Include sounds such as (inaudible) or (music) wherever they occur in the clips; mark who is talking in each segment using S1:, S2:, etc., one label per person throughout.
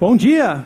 S1: Bom dia!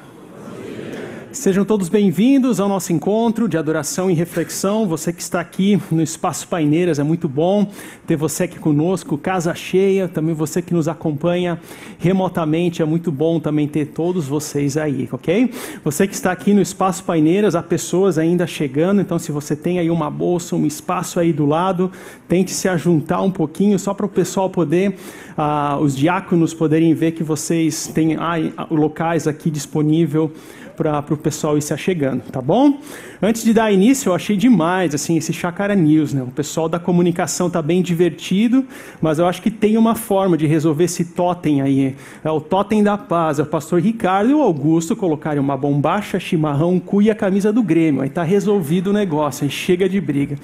S1: Sejam todos bem-vindos ao nosso encontro de adoração e reflexão. Você que está aqui no Espaço Paineiras, é muito bom ter você aqui conosco, casa cheia. Também você que nos acompanha remotamente, é muito bom também ter todos vocês aí, ok? Você que está aqui no Espaço Paineiras, há pessoas ainda chegando, então se você tem aí uma bolsa, um espaço aí do lado, tente se ajuntar um pouquinho só para o pessoal poder, uh, os diáconos poderem ver que vocês têm ah, locais aqui disponível para o pessoal ir se achegando, tá bom? Antes de dar início, eu achei demais assim esse Chacara News, né? O pessoal da comunicação tá bem divertido, mas eu acho que tem uma forma de resolver esse totem aí. É o totem da paz. É o pastor Ricardo e o Augusto colocarem uma bombacha, chimarrão, cu e a camisa do Grêmio. Aí tá resolvido o negócio, aí chega de briga.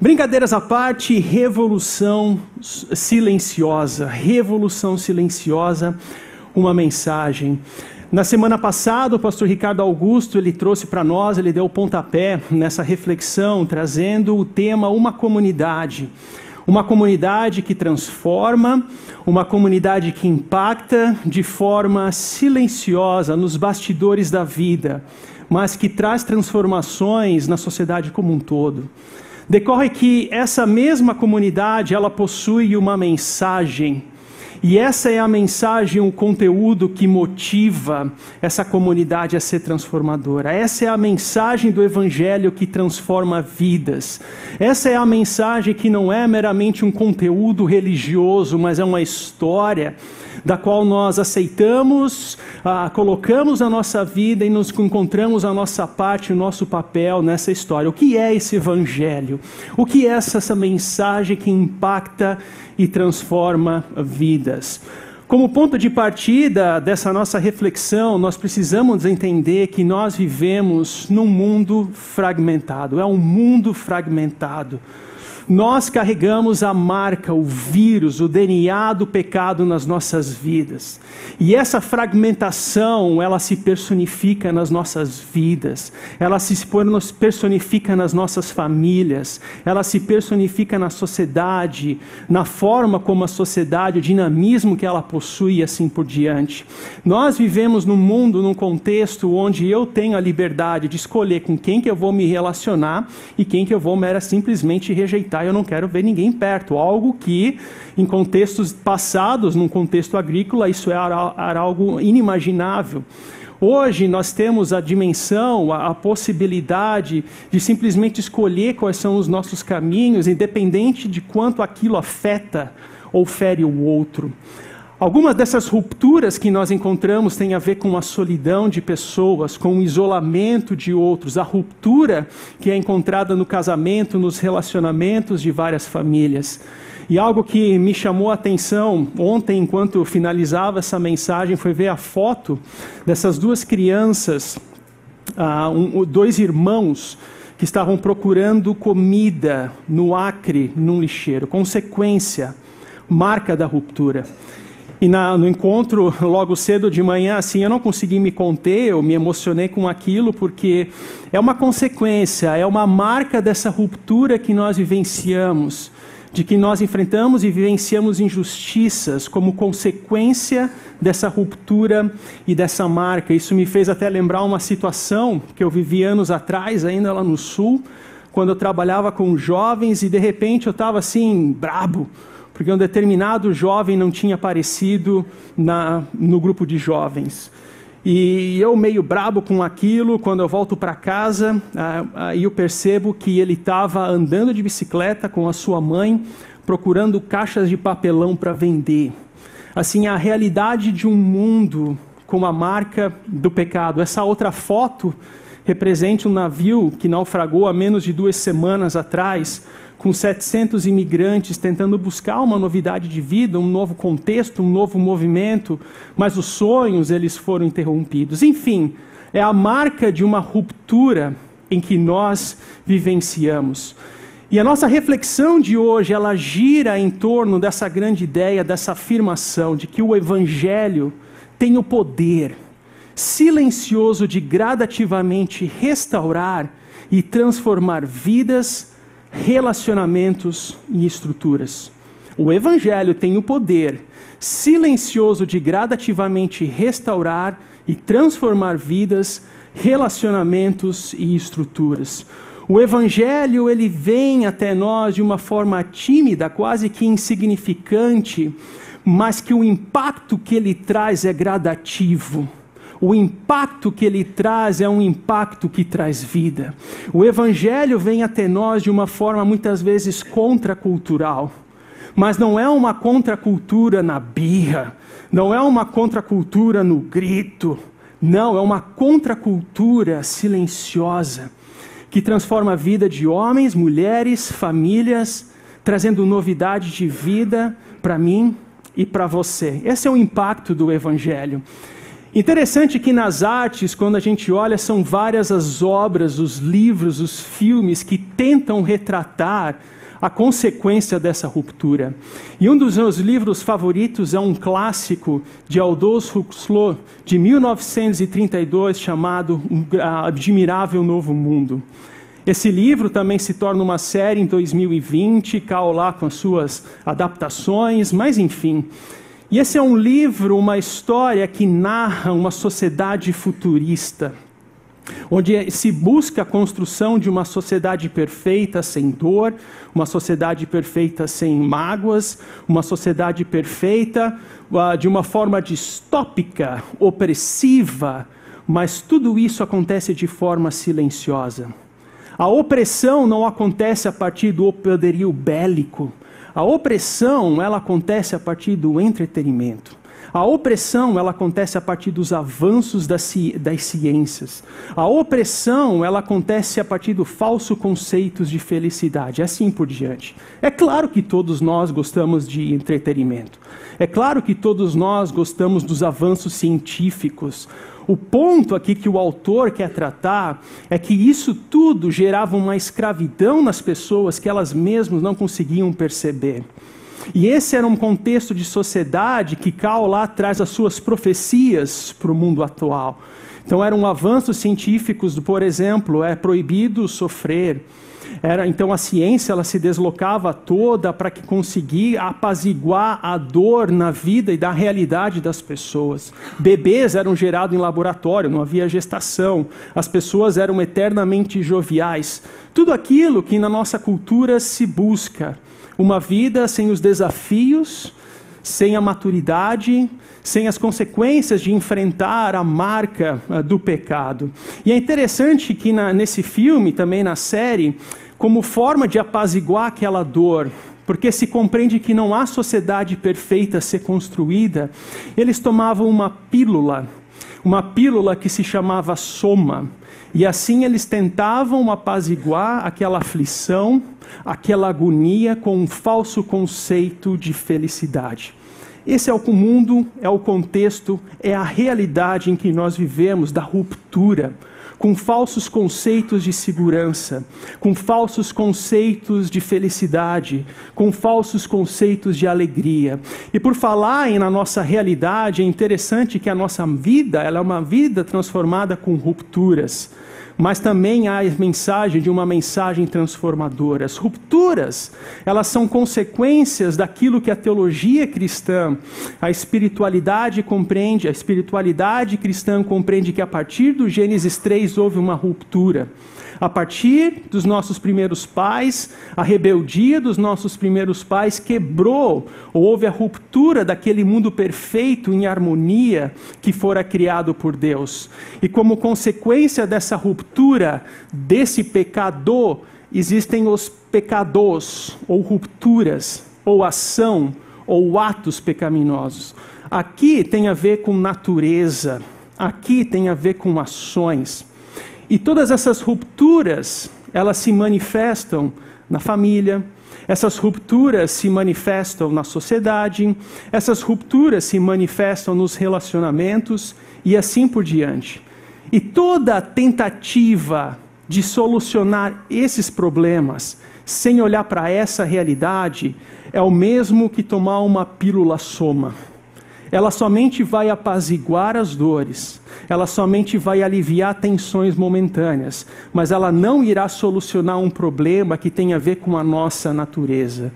S1: Brincadeiras à parte, revolução silenciosa, revolução silenciosa, uma mensagem. Na semana passada, o pastor Ricardo Augusto ele trouxe para nós, ele deu o pontapé nessa reflexão, trazendo o tema Uma Comunidade. Uma comunidade que transforma, uma comunidade que impacta de forma silenciosa nos bastidores da vida, mas que traz transformações na sociedade como um todo. Decorre que essa mesma comunidade, ela possui uma mensagem e essa é a mensagem, o conteúdo que motiva essa comunidade a ser transformadora. Essa é a mensagem do Evangelho que transforma vidas. Essa é a mensagem que não é meramente um conteúdo religioso, mas é uma história da qual nós aceitamos, ah, colocamos a nossa vida e nos encontramos a nossa parte, o nosso papel nessa história. O que é esse Evangelho? O que é essa, essa mensagem que impacta e transforma vidas? Como ponto de partida dessa nossa reflexão, nós precisamos entender que nós vivemos num mundo fragmentado. É um mundo fragmentado. Nós carregamos a marca, o vírus, o DNA do pecado nas nossas vidas. E essa fragmentação, ela se personifica nas nossas vidas, ela se personifica nas nossas famílias, ela se personifica na sociedade, na forma como a sociedade, o dinamismo que ela possui e assim por diante. Nós vivemos num mundo, num contexto onde eu tenho a liberdade de escolher com quem que eu vou me relacionar e quem que eu vou mera simplesmente rejeitar eu não quero ver ninguém perto. Algo que, em contextos passados, num contexto agrícola, isso era, era algo inimaginável. Hoje nós temos a dimensão, a, a, possibilidade de simplesmente escolher quais são os nossos caminhos, independente de quanto aquilo afeta ou fere o outro. Algumas dessas rupturas que nós encontramos têm a ver com a solidão de pessoas, com o isolamento de outros, a ruptura que é encontrada no casamento, nos relacionamentos de várias famílias. E algo que me chamou a atenção ontem, enquanto finalizava essa mensagem, foi ver a foto dessas duas crianças, uh, um, dois irmãos, que estavam procurando comida no Acre, num lixeiro. Consequência, marca da ruptura. E na, no encontro, logo cedo de manhã, assim, eu não consegui me conter, eu me emocionei com aquilo, porque é uma consequência, é uma marca dessa ruptura que nós vivenciamos, de que nós enfrentamos e vivenciamos injustiças como consequência dessa ruptura e dessa marca. Isso me fez até lembrar uma situação que eu vivi anos atrás, ainda lá no Sul, quando eu trabalhava com jovens e de repente eu estava assim, brabo porque um determinado jovem não tinha aparecido na, no grupo de jovens. E eu meio brabo com aquilo, quando eu volto para casa, aí eu percebo que ele estava andando de bicicleta com a sua mãe, procurando caixas de papelão para vender. Assim, a realidade de um mundo com a marca do pecado. Essa outra foto representa um navio que naufragou há menos de duas semanas atrás, com 700 imigrantes tentando buscar uma novidade de vida, um novo contexto, um novo movimento, mas os sonhos eles foram interrompidos. Enfim, é a marca de uma ruptura em que nós vivenciamos. E a nossa reflexão de hoje, ela gira em torno dessa grande ideia, dessa afirmação de que o evangelho tem o poder silencioso de gradativamente restaurar e transformar vidas relacionamentos e estruturas. O Evangelho tem o poder silencioso de gradativamente restaurar e transformar vidas, relacionamentos e estruturas. O evangelho ele vem até nós de uma forma tímida, quase que insignificante, mas que o impacto que ele traz é gradativo. O impacto que ele traz é um impacto que traz vida. O evangelho vem até nós de uma forma muitas vezes contracultural, mas não é uma contracultura na birra, não é uma contracultura no grito, não, é uma contracultura silenciosa que transforma a vida de homens, mulheres, famílias, trazendo novidade de vida para mim e para você. Esse é o impacto do Evangelho. Interessante que nas artes, quando a gente olha, são várias as obras, os livros, os filmes que tentam retratar a consequência dessa ruptura. E um dos meus livros favoritos é um clássico de Aldous Huxley, de 1932, chamado Admirável Novo Mundo. Esse livro também se torna uma série em 2020, cal lá com as suas adaptações, mas enfim. E esse é um livro, uma história que narra uma sociedade futurista onde se busca a construção de uma sociedade perfeita sem dor, uma sociedade perfeita sem mágoas, uma sociedade perfeita uh, de uma forma distópica, opressiva, mas tudo isso acontece de forma silenciosa. A opressão não acontece a partir do poderio bélico. A opressão, ela acontece a partir do entretenimento. A opressão, ela acontece a partir dos avanços das, das ciências. A opressão, ela acontece a partir do falso conceitos de felicidade, assim por diante. É claro que todos nós gostamos de entretenimento. É claro que todos nós gostamos dos avanços científicos. O ponto aqui que o autor quer tratar é que isso tudo gerava uma escravidão nas pessoas que elas mesmas não conseguiam perceber. E esse era um contexto de sociedade que Cal lá traz as suas profecias para o mundo atual. Então eram avanços científicos, por exemplo, é proibido sofrer. Era, então a ciência ela se deslocava toda para que conseguir apaziguar a dor na vida e da realidade das pessoas. Bebês eram gerados em laboratório, não havia gestação. As pessoas eram eternamente joviais. Tudo aquilo que na nossa cultura se busca. Uma vida sem os desafios, sem a maturidade, sem as consequências de enfrentar a marca uh, do pecado. E é interessante que na, nesse filme, também na série, como forma de apaziguar aquela dor, porque se compreende que não há sociedade perfeita a ser construída, eles tomavam uma pílula, uma pílula que se chamava soma. E assim eles tentavam apaziguar aquela aflição, aquela agonia com um falso conceito de felicidade. Esse é o mundo, é o contexto, é a realidade em que nós vivemos da ruptura, com falsos conceitos de segurança, com falsos conceitos de felicidade, com falsos conceitos de alegria. E por falar em na nossa realidade, é interessante que a nossa vida, ela é uma vida transformada com rupturas mas também há a mensagem de uma mensagem transformadora. As rupturas, elas são consequências daquilo que a teologia cristã, a espiritualidade compreende, a espiritualidade cristã compreende que a partir do Gênesis 3 houve uma ruptura. A partir dos nossos primeiros pais, a rebeldia dos nossos primeiros pais quebrou, ou houve a ruptura daquele mundo perfeito em harmonia que fora criado por Deus. E como consequência dessa ruptura, desse pecador, existem os pecadores, ou rupturas, ou ação, ou atos pecaminosos. Aqui tem a ver com natureza, aqui tem a ver com ações. E todas essas rupturas, elas se manifestam na família, essas rupturas se manifestam na sociedade, essas rupturas se manifestam nos relacionamentos e assim por diante. E toda tentativa de solucionar esses problemas sem olhar para essa realidade é o mesmo que tomar uma pílula soma. Ela somente vai apaziguar as dores, ela somente vai aliviar tensões momentâneas, mas ela não irá solucionar um problema que tem a ver com a nossa natureza.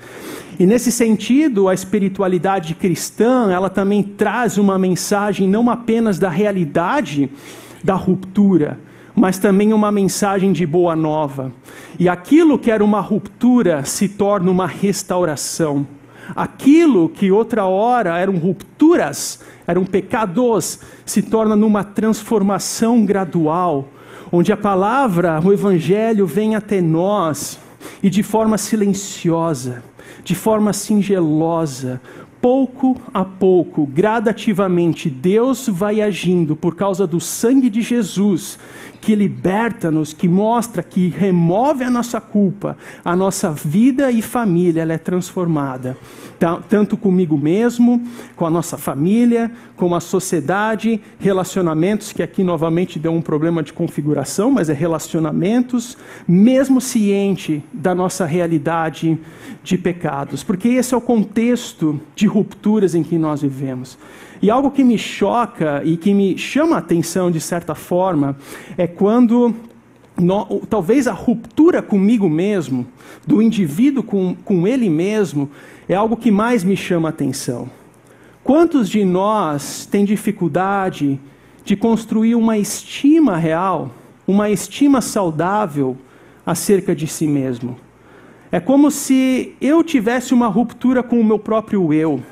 S1: E nesse sentido, a espiritualidade cristã, ela também traz uma mensagem não apenas da realidade da ruptura, mas também uma mensagem de boa nova. E aquilo que era uma ruptura se torna uma restauração. Aquilo que outra hora eram rupturas, eram pecados, se torna numa transformação gradual, onde a palavra, o evangelho vem até nós e de forma silenciosa, de forma singelosa, pouco a pouco, gradativamente, Deus vai agindo por causa do sangue de Jesus que liberta-nos, que mostra, que remove a nossa culpa, a nossa vida e família ela é transformada. Tanto comigo mesmo, com a nossa família, com a sociedade, relacionamentos, que aqui novamente deu um problema de configuração, mas é relacionamentos, mesmo ciente da nossa realidade de pecados, porque esse é o contexto de rupturas em que nós vivemos. E algo que me choca e que me chama a atenção de certa forma é quando no, talvez a ruptura comigo mesmo, do indivíduo com, com ele mesmo, é algo que mais me chama a atenção. Quantos de nós têm dificuldade de construir uma estima real, uma estima saudável acerca de si mesmo? É como se eu tivesse uma ruptura com o meu próprio eu.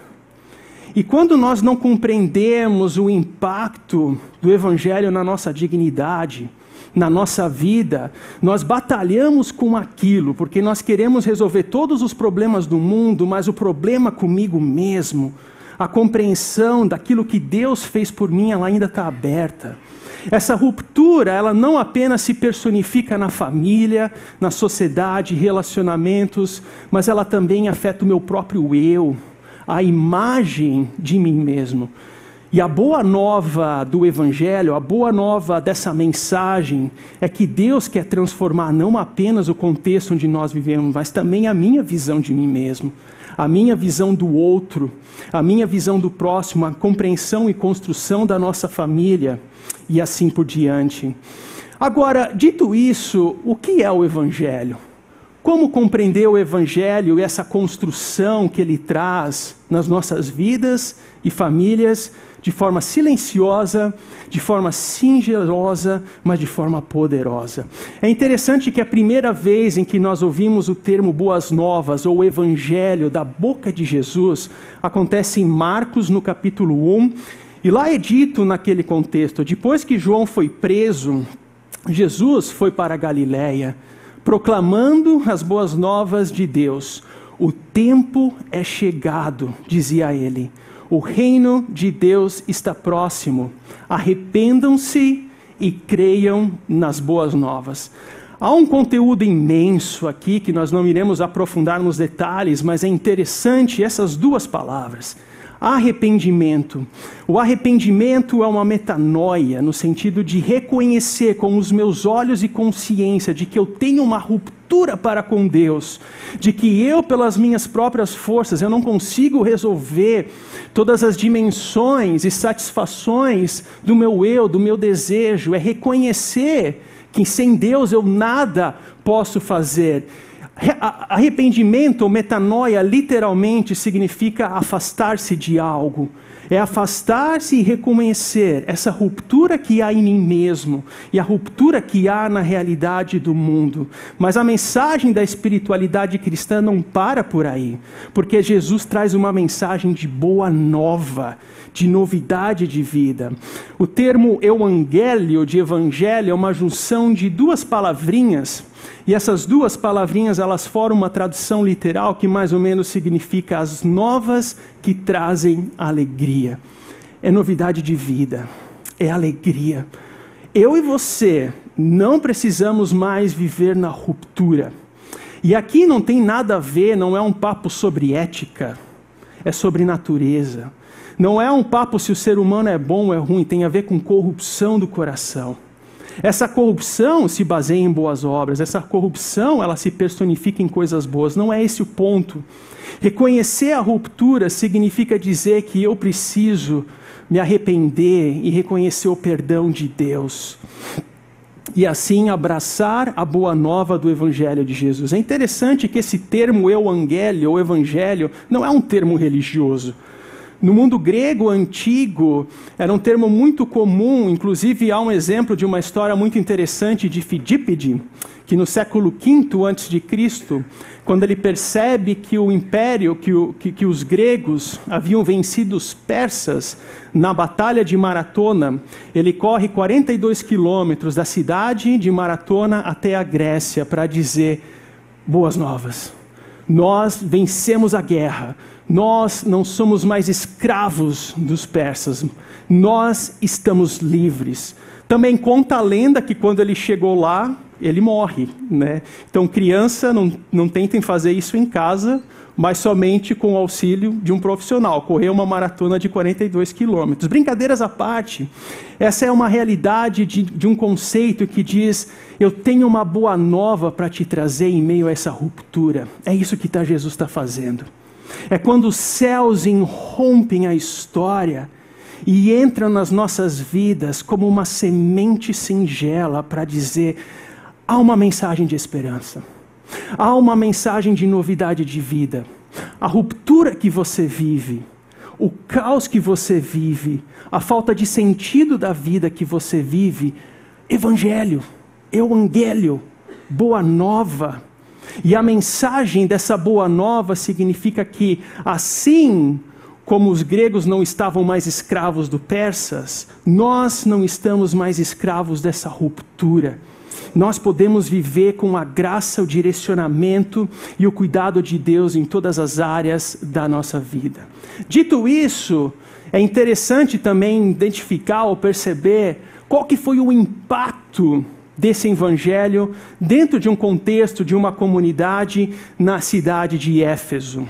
S1: E quando nós não compreendemos o impacto do Evangelho na nossa dignidade, na nossa vida, nós batalhamos com aquilo, porque nós queremos resolver todos os problemas do mundo, mas o problema comigo mesmo, a compreensão daquilo que Deus fez por mim, ela ainda está aberta. Essa ruptura, ela não apenas se personifica na família, na sociedade, relacionamentos, mas ela também afeta o meu próprio eu a imagem de mim mesmo. E a boa nova do Evangelho, a boa nova dessa mensagem, é que Deus quer transformar não apenas o contexto onde nós vivemos, mas também a minha visão de mim mesmo, a minha visão do outro, a minha visão do próximo, a compreensão e construção da nossa família e assim por diante. Agora, dito isso, o que é o Evangelho? Como compreender o Evangelho e essa construção que ele traz nas nossas vidas e famílias de forma silenciosa, de forma singelosa, mas de forma poderosa. É interessante que a primeira vez em que nós ouvimos o termo boas novas ou evangelho da boca de Jesus acontece em Marcos no capítulo 1, e lá é dito naquele contexto, depois que João foi preso, Jesus foi para a Galiléia proclamando as boas novas de Deus. O tempo é chegado, dizia ele. O reino de Deus está próximo. Arrependam-se e creiam nas boas novas. Há um conteúdo imenso aqui que nós não iremos aprofundar nos detalhes, mas é interessante essas duas palavras arrependimento. O arrependimento é uma metanoia, no sentido de reconhecer com os meus olhos e consciência de que eu tenho uma ruptura para com Deus, de que eu, pelas minhas próprias forças, eu não consigo resolver todas as dimensões e satisfações do meu eu, do meu desejo, é reconhecer que sem Deus eu nada posso fazer Arrependimento ou metanoia literalmente significa afastar-se de algo. É afastar-se e reconhecer essa ruptura que há em mim mesmo e a ruptura que há na realidade do mundo. Mas a mensagem da espiritualidade cristã não para por aí, porque Jesus traz uma mensagem de boa nova, de novidade de vida. O termo euangélio de evangelho é uma junção de duas palavrinhas e essas duas palavrinhas, elas formam uma tradução literal que mais ou menos significa as novas que trazem alegria. É novidade de vida, é alegria. Eu e você não precisamos mais viver na ruptura. E aqui não tem nada a ver, não é um papo sobre ética, é sobre natureza. Não é um papo se o ser humano é bom ou é ruim, tem a ver com corrupção do coração. Essa corrupção se baseia em boas obras, essa corrupção ela se personifica em coisas boas, não é esse o ponto. Reconhecer a ruptura significa dizer que eu preciso me arrepender e reconhecer o perdão de Deus. E assim abraçar a boa nova do Evangelho de Jesus. É interessante que esse termo euangélio ou evangelho não é um termo religioso. No mundo grego antigo, era um termo muito comum, inclusive há um exemplo de uma história muito interessante de Fidípede, que no século V a.C., quando ele percebe que o império, que, o, que, que os gregos haviam vencido os persas na batalha de Maratona, ele corre 42 quilômetros da cidade de Maratona até a Grécia para dizer boas novas. Nós vencemos a guerra nós não somos mais escravos dos persas, nós estamos livres. Também conta a lenda que quando ele chegou lá, ele morre. Né? Então, criança, não, não tentem fazer isso em casa, mas somente com o auxílio de um profissional. Correr uma maratona de 42 quilômetros. Brincadeiras à parte, essa é uma realidade de, de um conceito que diz: eu tenho uma boa nova para te trazer em meio a essa ruptura. É isso que tá, Jesus está fazendo. É quando os céus irrompem a história e entram nas nossas vidas como uma semente singela para dizer: há uma mensagem de esperança, há uma mensagem de novidade de vida. A ruptura que você vive, o caos que você vive, a falta de sentido da vida que você vive, evangelho, evangelho, boa nova e a mensagem dessa boa nova significa que, assim como os gregos não estavam mais escravos do persas, nós não estamos mais escravos dessa ruptura. Nós podemos viver com a graça, o direcionamento e o cuidado de Deus em todas as áreas da nossa vida. Dito isso, é interessante também identificar ou perceber qual que foi o impacto desse evangelho dentro de um contexto de uma comunidade na cidade de Éfeso.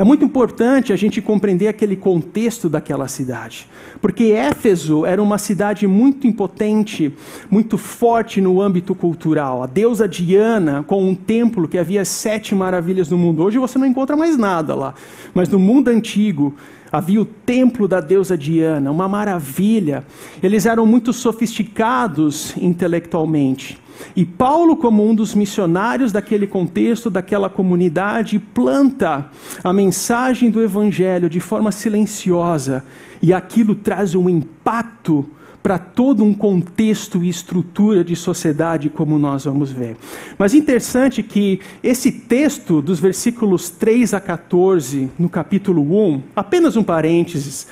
S1: É muito importante a gente compreender aquele contexto daquela cidade, porque Éfeso era uma cidade muito impotente, muito forte no âmbito cultural. A deusa Diana, com um templo que havia sete maravilhas no mundo. Hoje você não encontra mais nada lá, mas no mundo antigo havia o templo da deusa Diana, uma maravilha. Eles eram muito sofisticados intelectualmente. E Paulo, como um dos missionários daquele contexto, daquela comunidade, planta a mensagem do evangelho de forma silenciosa, e aquilo traz um impacto para todo um contexto e estrutura de sociedade, como nós vamos ver. Mas interessante que esse texto, dos versículos 3 a 14, no capítulo 1, apenas um parênteses,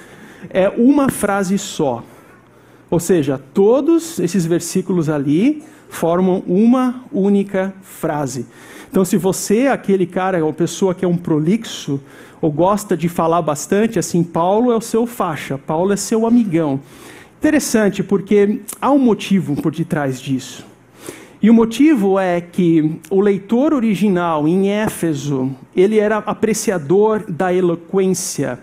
S1: é uma frase só. Ou seja, todos esses versículos ali formam uma única frase. Então, se você é aquele cara, uma pessoa que é um prolixo, ou gosta de falar bastante, assim, Paulo é o seu faixa, Paulo é seu amigão. Interessante, porque há um motivo por detrás disso. E o motivo é que o leitor original em Éfeso, ele era apreciador da eloquência,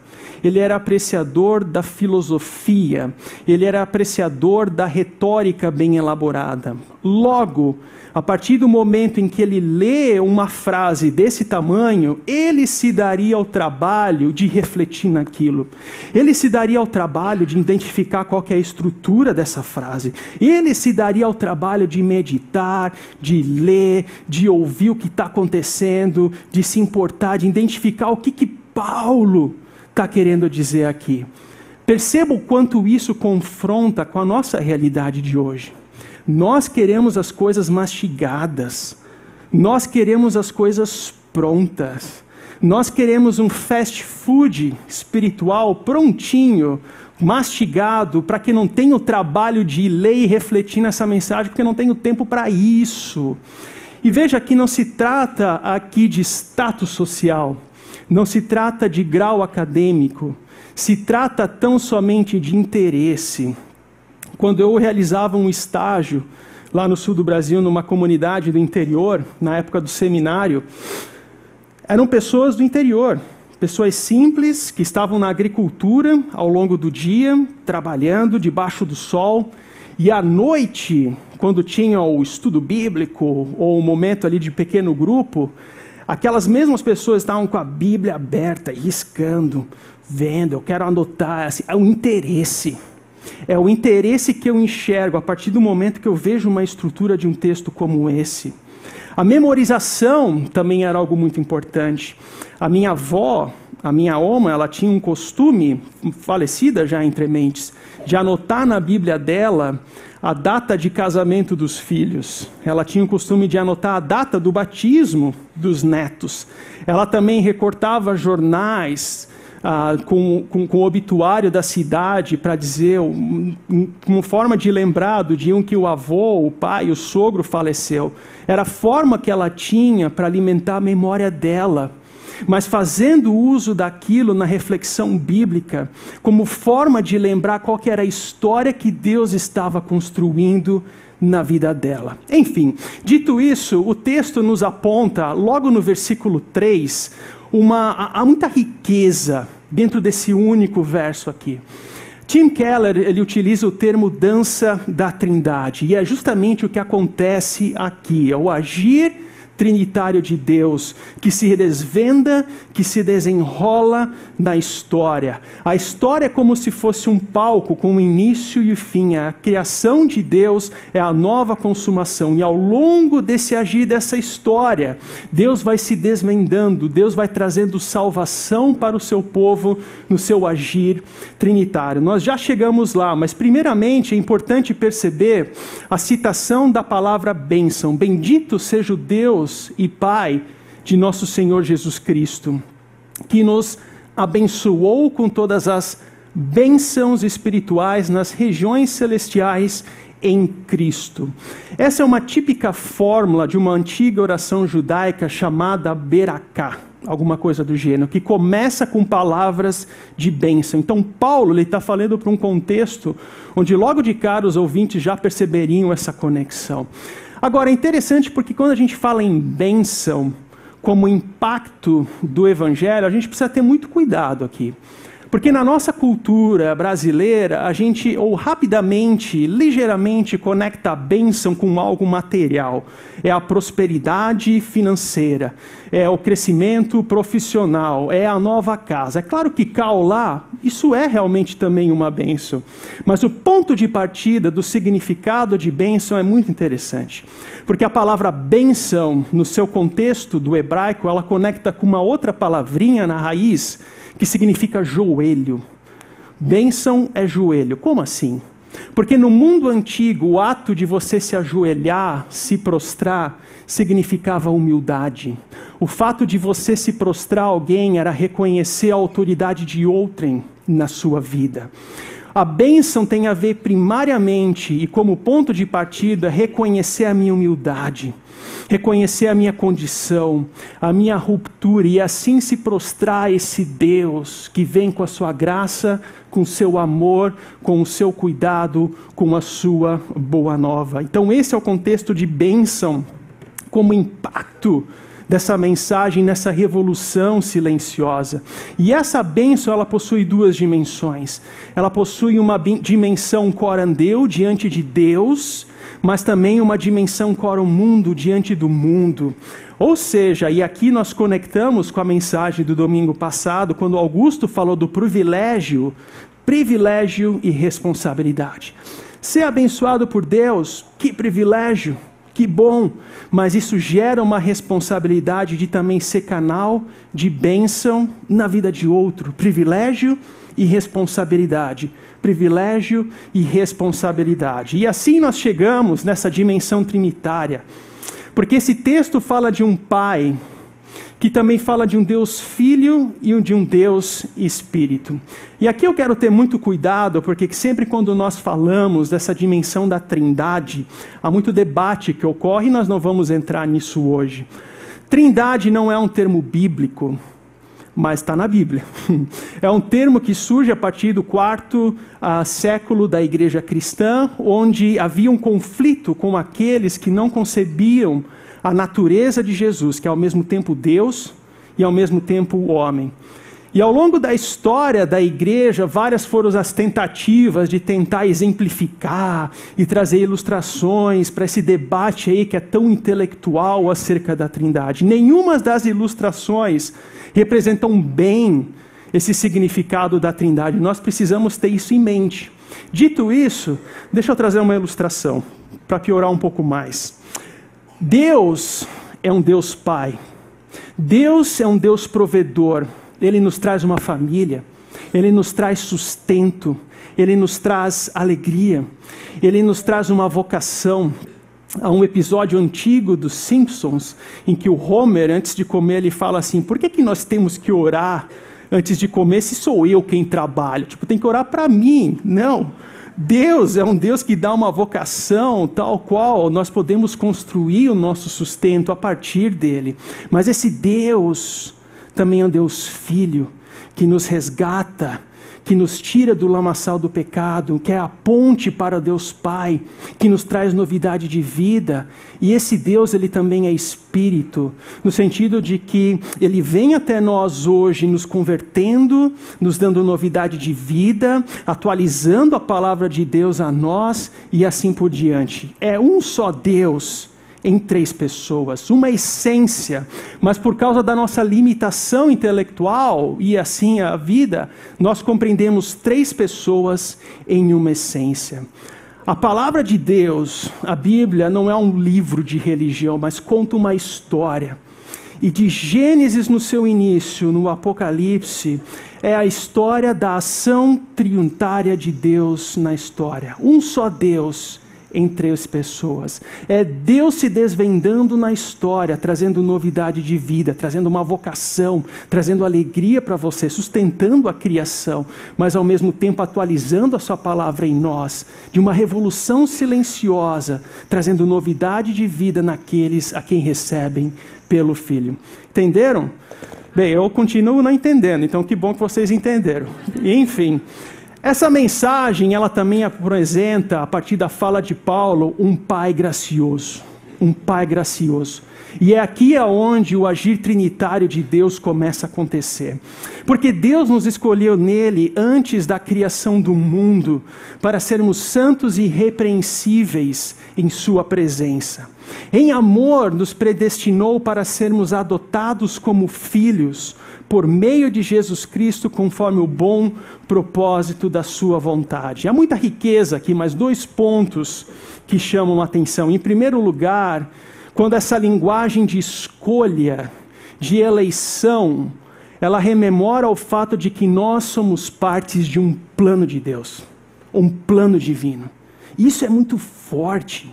S1: ele era apreciador da filosofia, ele era apreciador da retórica bem elaborada. Logo, a partir do momento em que ele lê uma frase desse tamanho, ele se daria ao trabalho de refletir naquilo. Ele se daria ao trabalho de identificar qual é a estrutura dessa frase. Ele se daria ao trabalho de meditar, de ler, de ouvir o que está acontecendo, de se importar, de identificar o que, que Paulo está querendo dizer aqui. Perceba o quanto isso confronta com a nossa realidade de hoje. Nós queremos as coisas mastigadas, nós queremos as coisas prontas, nós queremos um fast food espiritual prontinho, mastigado, para que não tenha o trabalho de ler e refletir nessa mensagem, porque não tenho tempo para isso. E veja que não se trata aqui de status social, não se trata de grau acadêmico, se trata tão somente de interesse. Quando eu realizava um estágio lá no sul do Brasil, numa comunidade do interior, na época do seminário, eram pessoas do interior, pessoas simples que estavam na agricultura ao longo do dia, trabalhando debaixo do sol, E à noite, quando tinha o estudo bíblico ou o momento ali de pequeno grupo, aquelas mesmas pessoas estavam com a Bíblia aberta, riscando, vendo, eu quero anotar, assim, é o interesse. É o interesse que eu enxergo a partir do momento que eu vejo uma estrutura de um texto como esse. A memorização também era algo muito importante. A minha avó, a minha oma, ela tinha um costume, falecida já entre mentes, de anotar na Bíblia dela a data de casamento dos filhos. Ela tinha o costume de anotar a data do batismo dos netos. Ela também recortava jornais ah, com, com, com, o obituário da cidade para dizer, uma forma de lembrar do dia em que o avô, o pai, o sogro faleceu. Era a forma que ela tinha para alimentar a memória dela mas fazendo uso daquilo na reflexão bíblica, como forma de lembrar qual era a história que Deus estava construindo na vida dela. Enfim, dito isso, o texto nos aponta, logo no versículo 3, uma, há muita riqueza dentro desse único verso aqui. Tim Keller ele utiliza o termo dança da trindade, e é justamente o que acontece aqui, é o agir trinitário de Deus, que se desvenda, que se desenrola na história. A história é como se fosse um palco com início e fim. A criação de Deus é a nova consumação. E ao longo desse agir dessa história, Deus vai se desvendando, Deus vai trazendo salvação para o seu povo no seu agir trinitário. Nós já chegamos lá, mas primeiramente é importante perceber a citação da palavra bênção. Bendito seja o Deus Deus e Pai de nosso Senhor Jesus Cristo, que nos abençoou com todas as bênçãos espirituais nas regiões celestiais em Cristo. Essa é uma típica fórmula de uma antiga oração judaica chamada Beracá, alguma coisa do gênero, que começa com palavras de bênção. Então, Paulo está falando para um contexto onde logo de cara os ouvintes já perceberiam essa conexão. Agora, é interessante porque quando a gente fala em bênção, como impacto do Evangelho, a gente precisa ter muito cuidado aqui. Porque na nossa cultura brasileira, a gente ou rapidamente, ligeiramente conecta a bênção com algo material. É a prosperidade financeira, é o crescimento profissional, é a nova casa. É claro que cá ou lá, isso é realmente também uma bênção. Mas o ponto de partida do significado de bênção é muito interessante. Porque a palavra bênção, no seu contexto do hebraico, ela conecta com uma outra palavrinha na raiz que significa joelho. Bênção é joelho. Como assim? Porque no mundo antigo, o ato de você se ajoelhar, se prostrar, significava humildade. O fato de você se prostrar a alguém era reconhecer a autoridade de outrem na sua vida. A bênção tem a ver primariamente e como ponto de partida reconhecer a minha humildade reconhecer a minha condição, a minha ruptura e assim se prostrar a esse Deus que vem com a sua graça, com o seu amor, com o seu cuidado, com a sua boa nova. Então, esse é o contexto de bênção como impacto dessa mensagem nessa revolução silenciosa. E essa bênção ela possui duas dimensões. Ela possui uma dimensão corandeu diante de Deus mas também uma dimensão cora o mundo diante do mundo. Ou seja, e aqui nós conectamos com a mensagem do domingo passado, quando Augusto falou do privilégio, privilégio e responsabilidade. Ser abençoado por Deus, que privilégio, que bom, mas isso gera uma responsabilidade de também ser canal de bênção na vida de outro, privilégio e responsabilidade. Privilégio e responsabilidade. E assim nós chegamos nessa dimensão trinitária, porque esse texto fala de um pai que também fala de um Deus Filho e de um Deus Espírito. E aqui eu quero ter muito cuidado, porque sempre quando nós falamos dessa dimensão da Trindade, há muito debate que ocorre e nós não vamos entrar nisso hoje. Trindade não é um termo bíblico, mas está na Bíblia. (laughs) É um termo que surge a partir do quarto uh, século da igreja cristã, onde havia um conflito com aqueles que não concebiam a natureza de Jesus, que é ao mesmo tempo Deus e ao mesmo tempo o homem. E ao longo da história da igreja, várias foram as tentativas de tentar exemplificar e trazer ilustrações para esse debate aí que é tão intelectual acerca da Trindade. Nenhuma das ilustrações representam bem esse significado da Trindade. Nós precisamos ter isso em mente. Dito isso, deixa eu trazer uma ilustração para piorar um pouco mais. Deus é um Deus Pai. Deus é um Deus provedor. Ele nos traz uma família, Ele nos traz sustento, Ele nos traz alegria, Ele nos traz uma vocação. Há um episódio antigo dos Simpsons em que o Homer, antes de comer, ele fala assim: por que, que nós temos que orar antes de comer se sou eu quem trabalha? Tipo, tem que orar para mim. Não. Deus é um Deus que dá uma vocação tal qual nós podemos construir o nosso sustento a partir dele. Mas esse Deus também é um Deus Filho, que nos resgata, que nos tira do lamaçal do pecado, que é a ponte para Deus Pai, que nos traz novidade de vida. E esse Deus, ele também é espírito, no sentido de que ele vem até nós hoje nos convertendo, nos dando novidade de vida, atualizando a palavra de Deus a nós e assim por diante. É um só Deus em três pessoas, uma essência, mas por causa da nossa limitação intelectual e assim a vida, nós compreendemos três pessoas em uma essência. A palavra de Deus, a Bíblia, não é um livro de religião, mas conta uma história. E de Gênesis no seu início, no Apocalipse, é a história da ação triuntária de Deus na história. Um só Deus em três pessoas. É Deus se desvendando na história, trazendo novidade de vida, trazendo uma vocação, trazendo alegria para você, sustentando a criação, mas ao mesmo tempo atualizando a sua palavra em nós, de uma revolução silenciosa, trazendo novidade de vida naqueles a quem recebem pelo Filho. Entenderam? Bem, eu continuo não entendendo, então que bom que vocês entenderam. Enfim, essa mensagem, ela também apresenta, a partir da fala de Paulo, um pai gracioso. Um pai gracioso. E é aqui aonde o agir trinitário de Deus começa a acontecer. Porque Deus nos escolheu nele antes da criação do mundo para sermos santos e irrepreensíveis em sua presença. Em amor nos predestinou para sermos adotados como filhos por meio de Jesus Cristo, conforme o bom propósito da Sua vontade. Há muita riqueza aqui, mas dois pontos que chamam a atenção. Em primeiro lugar, quando essa linguagem de escolha, de eleição, ela rememora o fato de que nós somos partes de um plano de Deus, um plano divino. Isso é muito forte,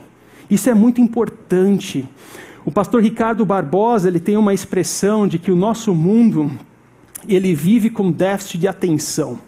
S1: isso é muito importante. O pastor Ricardo Barbosa ele tem uma expressão de que o nosso mundo ele vive com déficit de atenção.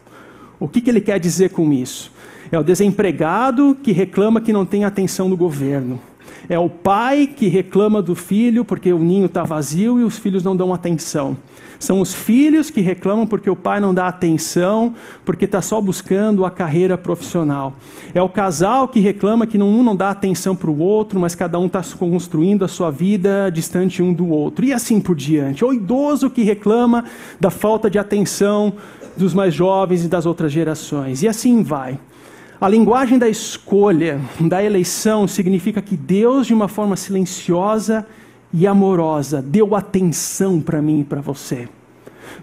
S1: O que, que ele quer dizer com isso? É o desempregado que reclama que não tem atenção do governo. É o pai que reclama do filho porque o ninho está vazio e os filhos não dão atenção. São os filhos que reclamam porque o pai não dá atenção, porque está só buscando a carreira profissional. É o casal que reclama que um não dá atenção para o outro, mas cada um está construindo a sua vida distante um do outro. E assim por diante. É o idoso que reclama da falta de atenção dos mais jovens e das outras gerações. E assim vai. A linguagem da escolha, da eleição, significa que Deus, de uma forma silenciosa e amorosa, deu atenção para mim e para você.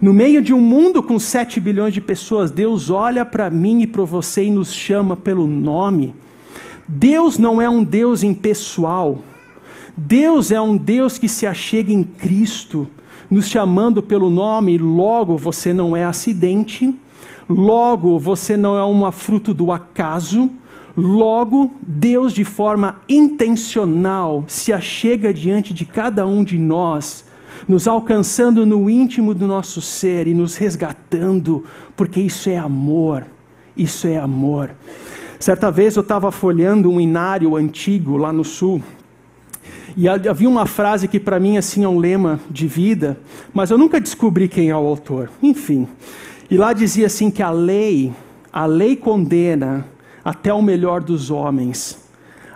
S1: No meio de um mundo com 7 bilhões de pessoas, Deus olha para mim e para você e nos chama pelo nome. Deus não é um Deus impessoal. Deus é um Deus que se achega em Cristo, nos chamando pelo nome, logo você não é acidente, logo você não é uma fruto do acaso, logo Deus, de forma intencional, se achega diante de cada um de nós, nos alcançando no íntimo do nosso ser e nos resgatando, porque isso é amor, isso é amor. Certa vez eu estava folhando um inário antigo lá no sul, e havia uma frase que para mim assim é um lema de vida, mas eu nunca descobri quem é o autor. Enfim, e lá dizia assim que a lei, a lei condena até o melhor dos homens.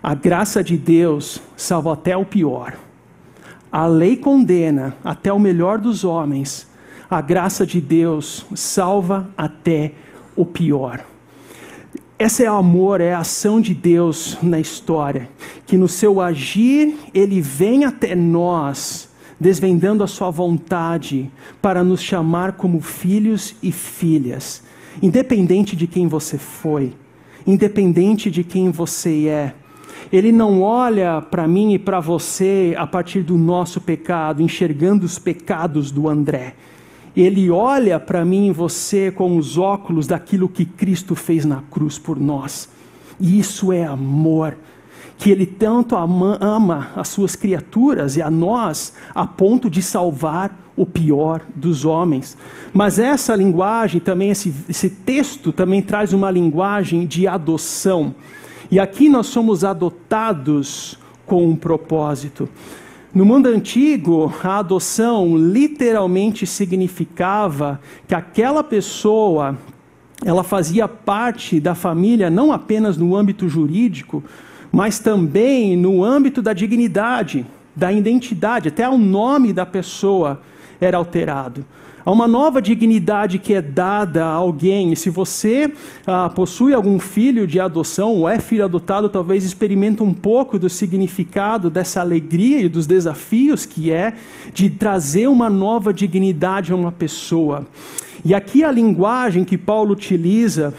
S1: A graça de Deus salva até o pior. A lei condena até o melhor dos homens. a graça de Deus salva até o pior. Essa é o amor, é a ação de Deus na história, que no seu agir ele vem até nós, desvendando a sua vontade para nos chamar como filhos e filhas, independente de quem você foi, independente de quem você é. Ele não olha para mim e para você a partir do nosso pecado, enxergando os pecados do André. Ele olha para mim e você com os óculos daquilo que Cristo fez na cruz por nós. E isso é amor. Que Ele tanto ama, as suas criaturas e a nós, a ponto de salvar o pior dos homens. Mas essa linguagem também, esse, esse texto também traz uma linguagem de adoção. E aqui nós somos adotados com um propósito. No mundo antigo, a adoção literalmente significava que aquela pessoa ela fazia parte da família não apenas no âmbito jurídico, mas também no âmbito da dignidade, da identidade, até o nome da pessoa era alterado. Há uma nova dignidade que é dada a alguém. E se você ah, possui algum filho de adoção ou é filho adotado, talvez experimente um pouco do significado dessa alegria e dos desafios que é de trazer uma nova dignidade a uma pessoa. E aqui a linguagem que Paulo utiliza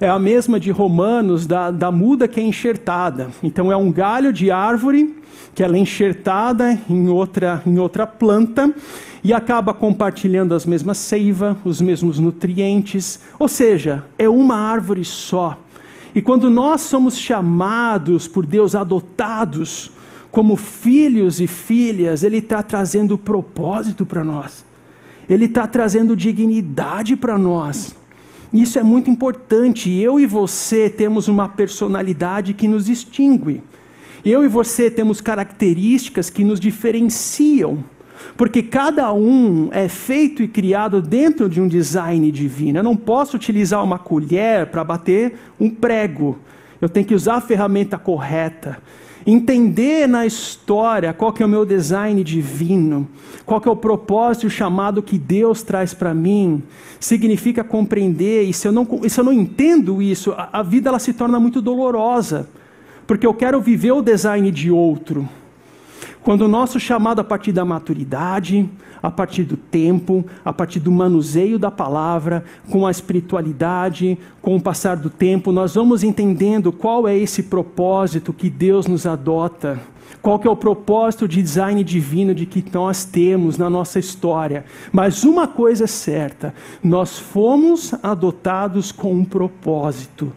S1: é a mesma de Romanos, da, da muda que é enxertada. Então é um galho de árvore que ela é enxertada em outra, em outra planta e acaba compartilhando as mesmas seiva, os mesmos nutrientes, ou seja, é uma árvore só. E quando nós somos chamados por Deus, adotados como filhos e filhas, Ele está trazendo propósito para nós, Ele está trazendo dignidade para nós. Isso é muito importante. Eu e você temos uma personalidade que nos distingue. Eu e você temos características que nos diferenciam. Porque cada um é feito e criado dentro de um design divino. Eu não posso utilizar uma colher para bater um prego. Eu tenho que usar a ferramenta correta. Entender na história qual que é o meu design divino, qual que é o propósito e o chamado que Deus traz para mim, significa compreender, e se eu não, se eu não entendo isso, a, a vida ela se torna muito dolorosa, porque eu quero viver o design de outro, quando o nosso chamado a partir da maturidade, a partir do tempo, a partir do manuseio da palavra, com a espiritualidade, com o passar do tempo, nós vamos entendendo qual é esse propósito que Deus nos adota. Qual que é o propósito de design divino de que nós temos na nossa história? Mas uma coisa é certa: nós fomos adotados com um propósito.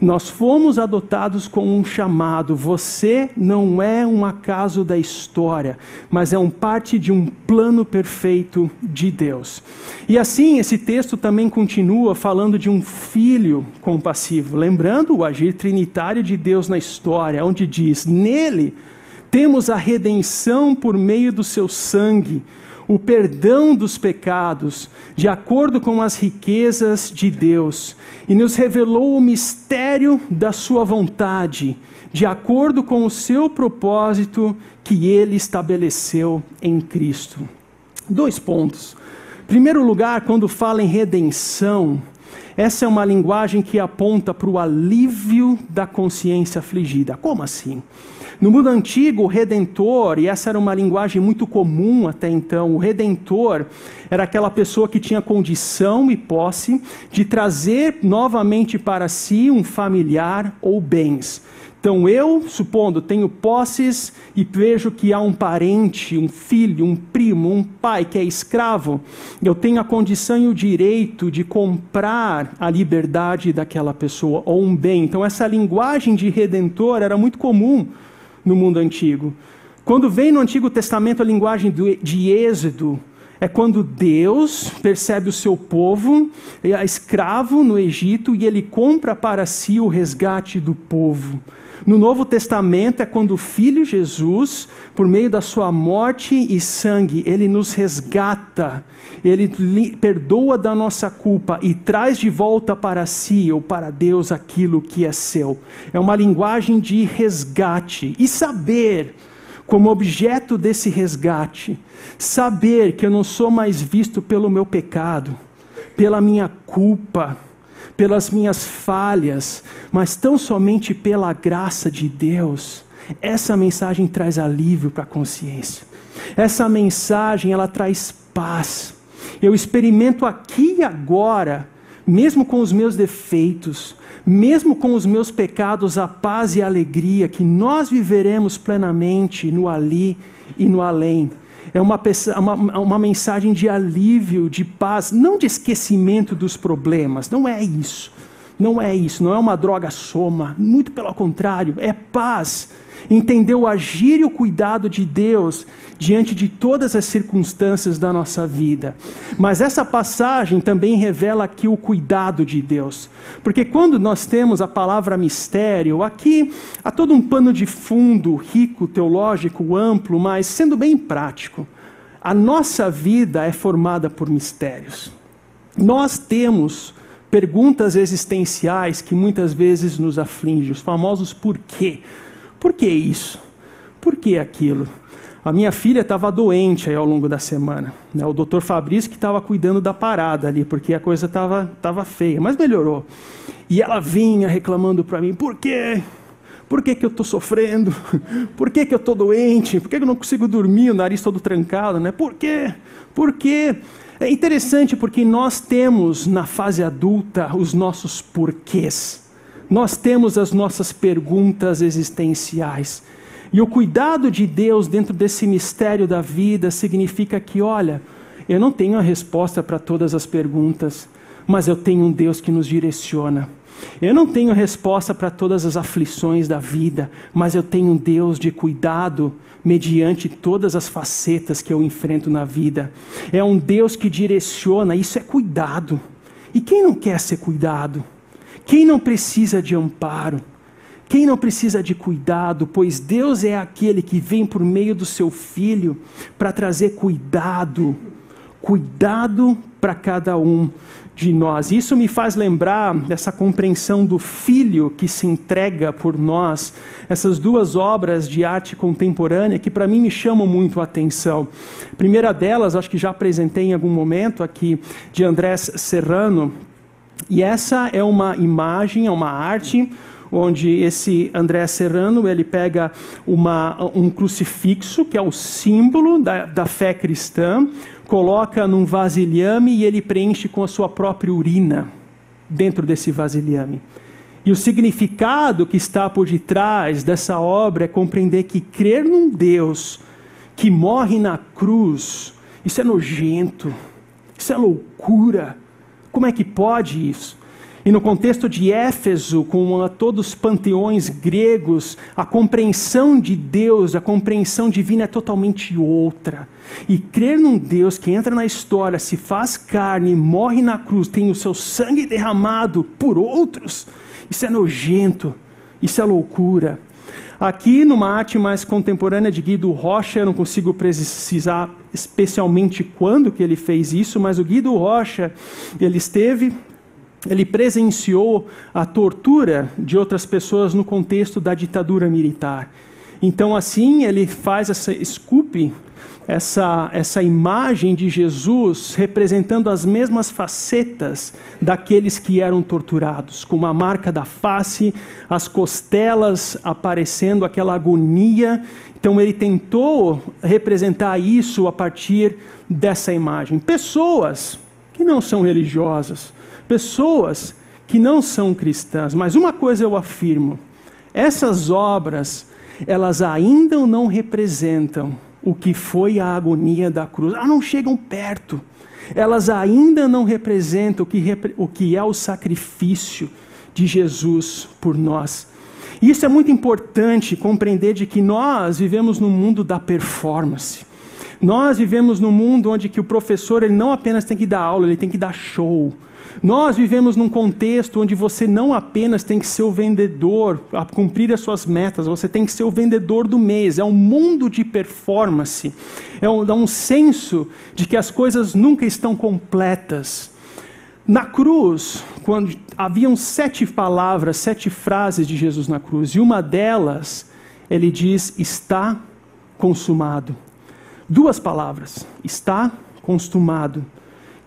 S1: Nós fomos adotados com um chamado. Você não é um acaso da história, mas é um parte de um plano perfeito de Deus. E assim, esse texto também continua falando de um filho compassivo, lembrando o agir trinitário de Deus na história, onde diz: Nele temos a redenção por meio do seu sangue o perdão dos pecados, de acordo com as riquezas de Deus, e nos revelou o mistério da Sua vontade, de acordo com o seu propósito que Ele estabeleceu em Cristo. Dois pontos. Em primeiro lugar, quando fala em redenção, essa é uma linguagem que aponta para o alívio da consciência afligida. Como assim? No mundo antigo, o redentor, e essa era uma linguagem muito comum até então, o redentor era aquela pessoa que tinha condição e posse de trazer novamente para si um familiar ou bens. Então eu, supondo, tenho posses e vejo que há um parente, um filho, um primo, um pai que é escravo, eu tenho a condição e o direito de comprar a liberdade daquela pessoa ou um bem. Então essa linguagem de redentor era muito comum no mundo antigo. Quando vem no Antigo Testamento a linguagem de êxodo, é quando Deus percebe o seu povo, é escravo no Egito, e ele compra para si o resgate do povo. No Novo Testamento é quando o Filho Jesus, por meio da sua morte e sangue, ele nos resgata, ele perdoa da nossa culpa e traz de volta para si ou para Deus aquilo que é seu. É uma linguagem de resgate e saber como objeto desse resgate, saber que eu não sou mais visto pelo meu pecado, pela minha culpa, pelas minhas falhas, mas tão somente pela graça de Deus. Essa mensagem traz alívio para a consciência. Essa mensagem ela traz paz. Eu experimento aqui e agora, mesmo com os meus defeitos, mesmo com os meus pecados, a paz e a alegria que nós viveremos plenamente no ali e no além. É uma, uma, uma mensagem de alívio, de paz, não de esquecimento dos problemas, não é isso. Não é isso, não é uma droga soma, muito pelo contrário, é paz entender o agir e o cuidado de Deus diante de todas as circunstâncias da nossa vida. Mas essa passagem também revela aqui o cuidado de Deus. Porque quando nós temos a palavra mistério, aqui há todo um pano de fundo rico, teológico, amplo, mas sendo bem prático. A nossa vida é formada por mistérios. Nós temos perguntas existenciais que muitas vezes nos afligem, os famosos porquê. Por que isso? Por que aquilo? A minha filha estava doente aí ao longo da semana. Né? O doutor Fabrício que estava cuidando da parada ali, porque a coisa estava tava feia, mas melhorou. E ela vinha reclamando para mim, por quê? Por que, que eu estou sofrendo? Por que, que eu estou doente? Por que, que eu não consigo dormir, o nariz todo trancado? Né? Por quê? Por quê? É interessante porque nós temos na fase adulta os nossos porquês nós temos as nossas perguntas existenciais. E o cuidado de Deus dentro desse mistério da vida significa que, olha, eu não tenho a resposta para todas as perguntas, mas eu tenho um Deus que nos direciona. Eu não tenho resposta para todas as aflições da vida, mas eu tenho um Deus de cuidado mediante todas as facetas que eu enfrento na vida. É um Deus que direciona, isso é cuidado. E quem não quer ser cuidado? Quem não precisa de amparo? Quem não precisa de cuidado? Pois Deus é aquele que vem por meio do seu filho para trazer cuidado, cuidado para cada um de nós. Isso me faz lembrar dessa compreensão do filho que se entrega por nós, essas duas obras de arte contemporânea que para mim me chamam muito a atenção. A primeira delas, acho que já apresentei em algum momento aqui, de Andrés Serrano, e essa é uma imagem, é uma arte onde esse André Serrano ele pega uma, um crucifixo que é o símbolo da, da fé cristã, coloca num vasilhame e ele preenche com a sua própria urina dentro desse vasilhame. E o significado que está por detrás dessa obra é compreender que crer num Deus que morre na cruz, isso é nojento, isso é loucura como é que pode isso? E no contexto de Éfeso, com todos os panteões gregos, a compreensão de Deus, a compreensão divina é totalmente outra. E crer num Deus que entra na história, se faz carne, morre na cruz, tem o seu sangue derramado por outros, isso é nojento, isso é loucura. Aqui, numa arte mais contemporânea de Guido Rocha, eu não consigo precisar especialmente quando que ele fez isso, mas o Guido Rocha, ele esteve, ele presenciou a tortura de outras pessoas no contexto da ditadura militar. Então, assim, ele faz essa esculpe essa, essa imagem de Jesus representando as mesmas facetas daqueles que eram torturados, com a marca da face, as costelas aparecendo, aquela agonia. Então ele tentou representar isso a partir dessa imagem. Pessoas que não são religiosas, pessoas que não são cristãs, mas uma coisa eu afirmo: essas obras, elas ainda não representam o que foi a agonia da cruz. Elas não chegam perto. Elas ainda não representam o que, o que é o sacrifício de Jesus por nós. E isso é muito importante compreender de que nós vivemos no mundo da performance. Nós vivemos num mundo onde que o professor ele não apenas tem que dar aula, ele tem que dar show. Nós vivemos num contexto onde você não apenas tem que ser o vendedor, a cumprir as suas metas, você tem que ser o vendedor do mês. É um mundo de performance. É um, dá um senso de que as coisas nunca estão completas. Na cruz, quando haviam sete palavras, sete frases de Jesus na cruz, e uma delas, ele diz: está consumado. Duas palavras, está consumado,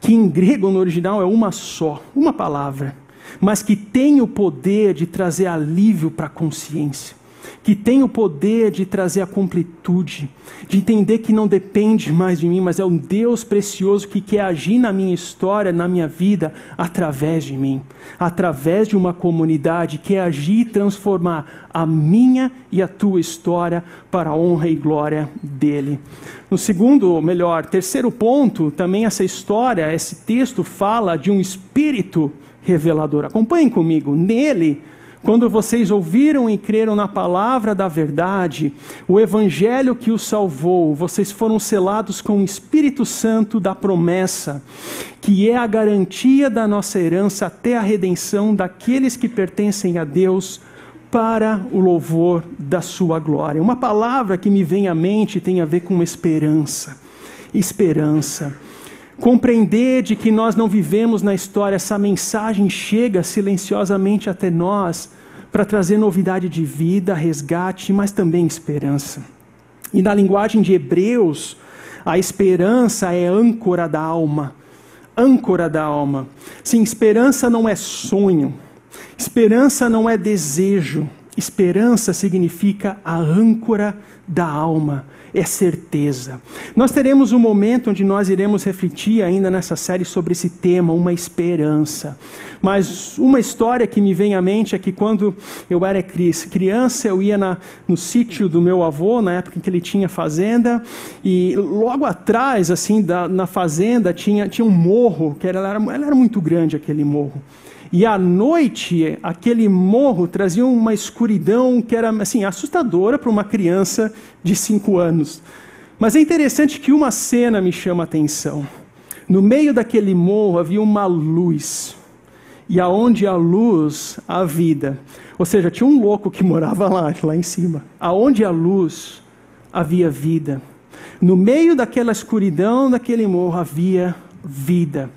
S1: que em grego no original é uma só, uma palavra, mas que tem o poder de trazer alívio para a consciência que tem o poder de trazer a completude, de entender que não depende mais de mim, mas é um Deus precioso que quer agir na minha história, na minha vida, através de mim, através de uma comunidade, quer agir e transformar a minha e a tua história para a honra e glória dele. No segundo, ou melhor, terceiro ponto, também essa história, esse texto fala de um espírito revelador. Acompanhem comigo, nele quando vocês ouviram e creram na palavra da verdade, o evangelho que os salvou, vocês foram selados com o Espírito Santo da promessa, que é a garantia da nossa herança até a redenção daqueles que pertencem a Deus para o louvor da sua glória. Uma palavra que me vem à mente tem a ver com esperança. Esperança compreender de que nós não vivemos na história, essa mensagem chega silenciosamente até nós para trazer novidade de vida, resgate, mas também esperança. E na linguagem de Hebreus, a esperança é âncora da alma. Âncora da alma. Sim, esperança não é sonho. Esperança não é desejo. Esperança significa a âncora da alma é certeza. Nós teremos um momento onde nós iremos refletir ainda nessa série sobre esse tema, uma esperança. Mas uma história que me vem à mente é que quando eu era criança, eu ia na, no sítio do meu avô, na época em que ele tinha fazenda, e logo atrás, assim, da, na fazenda, tinha, tinha um morro, que era, era, era muito grande aquele morro. E à noite, aquele morro trazia uma escuridão que era assim assustadora para uma criança de cinco anos. Mas é interessante que uma cena me chama a atenção. No meio daquele morro havia uma luz. E aonde a luz, a vida. Ou seja, tinha um louco que morava lá, lá em cima. Aonde a luz, havia vida. No meio daquela escuridão daquele morro havia vida.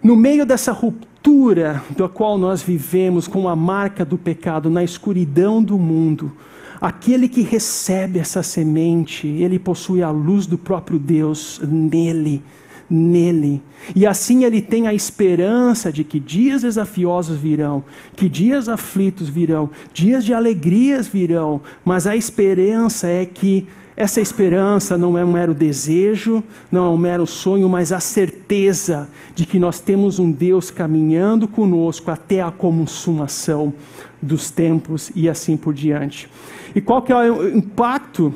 S1: No meio dessa ruptura, cultura da qual nós vivemos com a marca do pecado na escuridão do mundo, aquele que recebe essa semente, ele possui a luz do próprio Deus nele, nele. E assim ele tem a esperança de que dias desafiosos virão, que dias aflitos virão, dias de alegrias virão, mas a esperança é que essa esperança não é um mero desejo, não é um mero sonho, mas a certeza de que nós temos um Deus caminhando conosco até a consumação dos tempos e assim por diante. E qual que é o impacto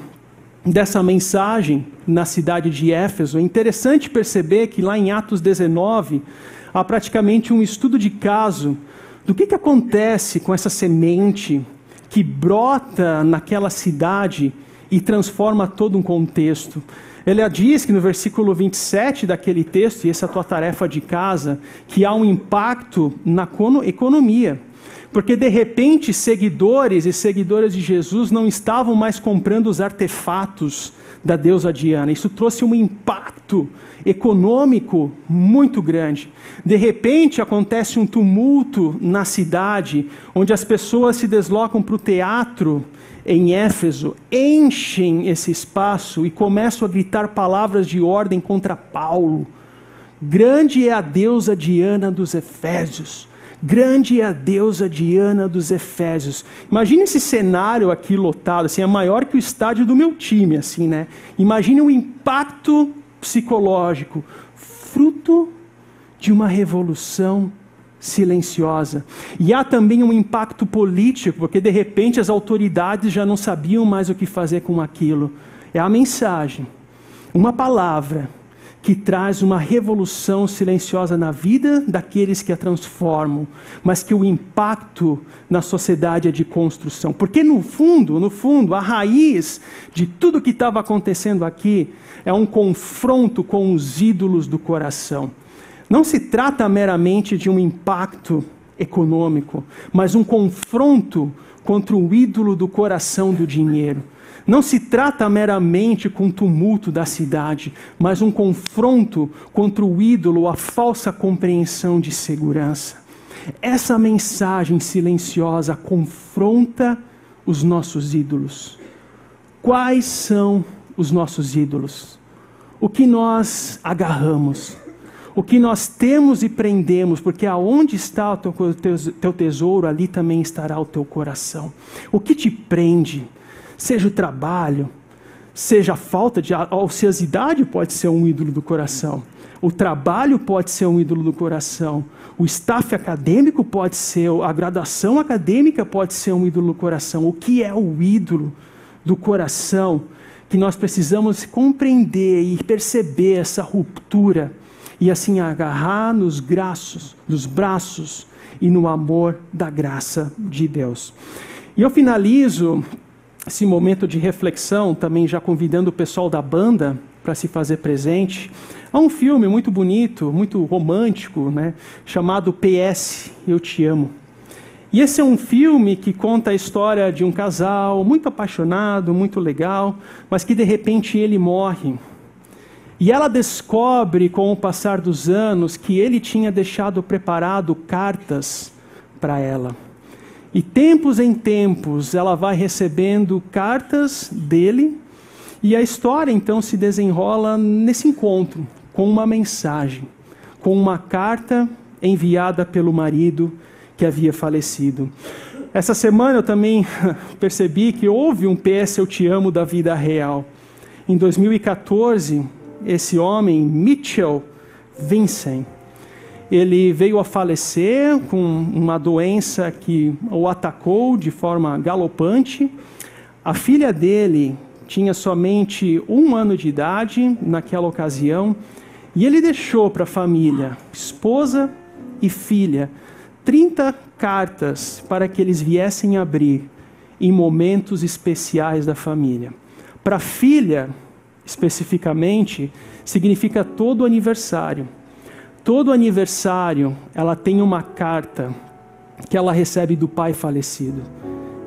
S1: dessa mensagem na cidade de Éfeso? É interessante perceber que lá em Atos 19 há praticamente um estudo de caso do que, que acontece com essa semente que brota naquela cidade e transforma todo um contexto. Ele diz que no versículo 27 daquele texto, e essa é a tua tarefa de casa, que há um impacto na economia. Porque de repente seguidores e seguidoras de Jesus não estavam mais comprando os artefatos da deusa Diana. Isso trouxe um impacto econômico muito grande. De repente acontece um tumulto na cidade, onde as pessoas se deslocam para o teatro em Éfeso enchem esse espaço e começam a gritar palavras de ordem contra Paulo. Grande é a deusa Diana dos Efésios. Grande é a deusa Diana dos Efésios. Imagine esse cenário aqui lotado, assim, é maior que o estádio do meu time, assim, né? Imagine o impacto psicológico, fruto de uma revolução silenciosa. E há também um impacto político, porque de repente as autoridades já não sabiam mais o que fazer com aquilo. É a mensagem, uma palavra que traz uma revolução silenciosa na vida daqueles que a transformam, mas que o impacto na sociedade é de construção. Porque no fundo, no fundo, a raiz de tudo que estava acontecendo aqui é um confronto com os ídolos do coração. Não se trata meramente de um impacto econômico, mas um confronto contra o ídolo do coração do dinheiro. Não se trata meramente com o tumulto da cidade, mas um confronto contra o ídolo, a falsa compreensão de segurança. Essa mensagem silenciosa confronta os nossos ídolos. Quais são os nossos ídolos? O que nós agarramos? O que nós temos e prendemos, porque aonde está o teu, teu tesouro, ali também estará o teu coração. O que te prende, seja o trabalho, seja a falta de a ociosidade, pode ser um ídolo do coração. O trabalho pode ser um ídolo do coração. O staff acadêmico pode ser, a graduação acadêmica pode ser um ídolo do coração. O que é o ídolo do coração? Que nós precisamos compreender e perceber essa ruptura e assim agarrar nos braços, nos braços e no amor da graça de Deus. E eu finalizo esse momento de reflexão, também já convidando o pessoal da banda para se fazer presente. Há um filme muito bonito, muito romântico, né, chamado PS Eu Te Amo. E esse é um filme que conta a história de um casal muito apaixonado, muito legal, mas que de repente ele morre. E ela descobre, com o passar dos anos, que ele tinha deixado preparado cartas para ela. E tempos em tempos ela vai recebendo cartas dele, e a história então se desenrola nesse encontro, com uma mensagem, com uma carta enviada pelo marido que havia falecido. Essa semana eu também (laughs) percebi que houve um PS Eu Te Amo da vida real. Em 2014, esse homem, Mitchell Vincent, ele veio a falecer com uma doença que o atacou de forma galopante. A filha dele tinha somente um ano de idade naquela ocasião e ele deixou para a família, esposa e filha, 30 cartas para que eles viessem abrir em momentos especiais da família. Para a filha, especificamente, significa todo aniversário. Todo aniversário ela tem uma carta que ela recebe do pai falecido.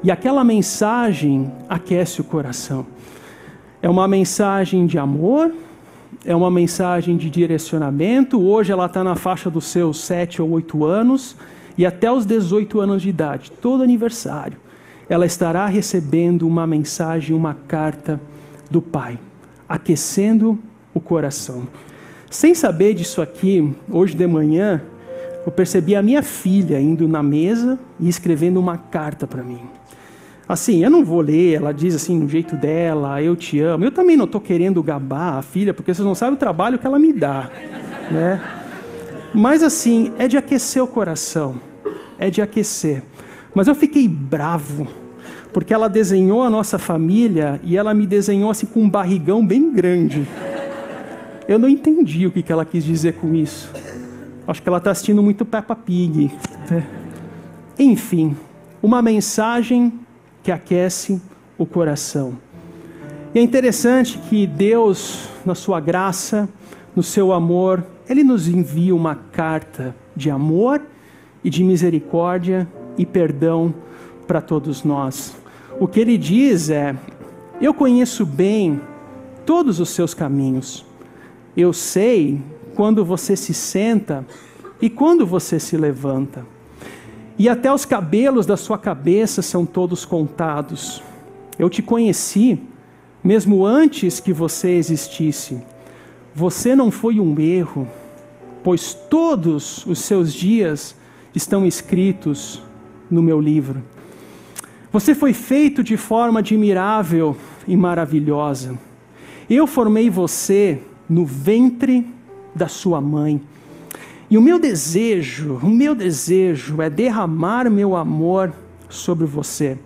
S1: E aquela mensagem aquece o coração. É uma mensagem de amor, é uma mensagem de direcionamento. Hoje ela está na faixa dos seus sete ou oito anos e até os 18 anos de idade, todo aniversário, ela estará recebendo uma mensagem, uma carta do pai aquecendo o coração. Sem saber disso aqui, hoje de manhã, eu percebi a minha filha indo na mesa e escrevendo uma carta para mim. Assim, eu não vou ler, ela diz assim, no jeito dela, eu te amo. Eu também não estou querendo gabar a filha, porque vocês não sabem o trabalho que ela me dá. Né? Mas assim, é de aquecer o coração. É de aquecer. Mas eu fiquei bravo porque ela desenhou a nossa família e ela me desenhou assim com um barrigão bem grande. Eu não entendi o que ela quis dizer com isso. Acho que ela está assistindo muito Peppa Pig. Né? Enfim, uma mensagem que aquece o coração. E é interessante que Deus, na sua graça, no seu amor, Ele nos envia uma carta de amor e de misericórdia e perdão para todos nós. O que ele diz é: Eu conheço bem todos os seus caminhos. Eu sei quando você se senta e quando você se levanta. E até os cabelos da sua cabeça são todos contados. Eu te conheci mesmo antes que você existisse. Você não foi um erro, pois todos os seus dias estão escritos no meu livro. Você foi feito de forma admirável e maravilhosa. Eu formei você no ventre da sua mãe. E o meu desejo, o meu desejo é derramar meu amor sobre você.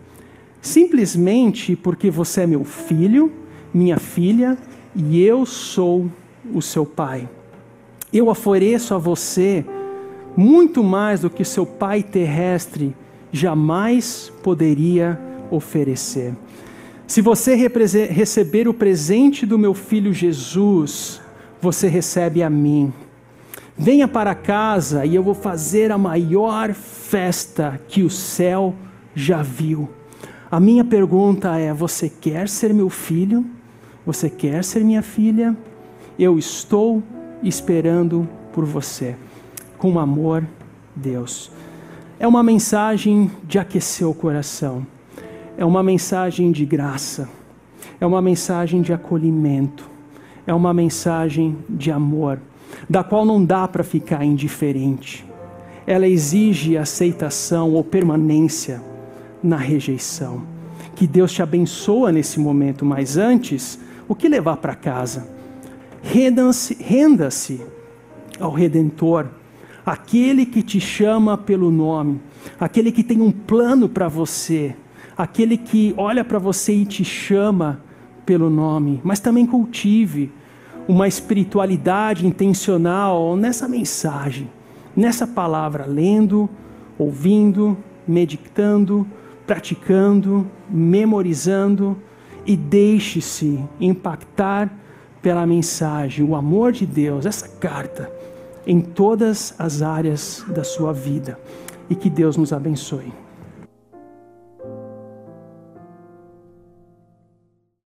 S1: Simplesmente porque você é meu filho, minha filha, e eu sou o seu pai. Eu ofereço a você muito mais do que seu pai terrestre jamais poderia oferecer. Se você receber o presente do meu filho Jesus, você recebe a mim. Venha para casa e eu vou fazer a maior festa que o céu já viu. A minha pergunta é: você quer ser meu filho? Você quer ser minha filha? Eu estou esperando por você. Com amor, Deus é uma mensagem de aquecer o coração, é uma mensagem de graça, é uma mensagem de acolhimento, é uma mensagem de amor, da qual não dá para ficar indiferente. Ela exige aceitação ou permanência na rejeição. Que Deus te abençoa nesse momento, mas antes, o que levar para casa? Renda-se renda ao Redentor, aquele que te chama pelo nome, aquele que tem um plano para você, aquele que olha para você e te chama pelo nome, mas também cultive uma espiritualidade intencional nessa mensagem, nessa palavra, lendo, ouvindo, meditando, praticando, memorizando e deixe-se impactar pela mensagem, o amor de Deus, essa carta, em todas as áreas da sua vida. E que Deus nos abençoe.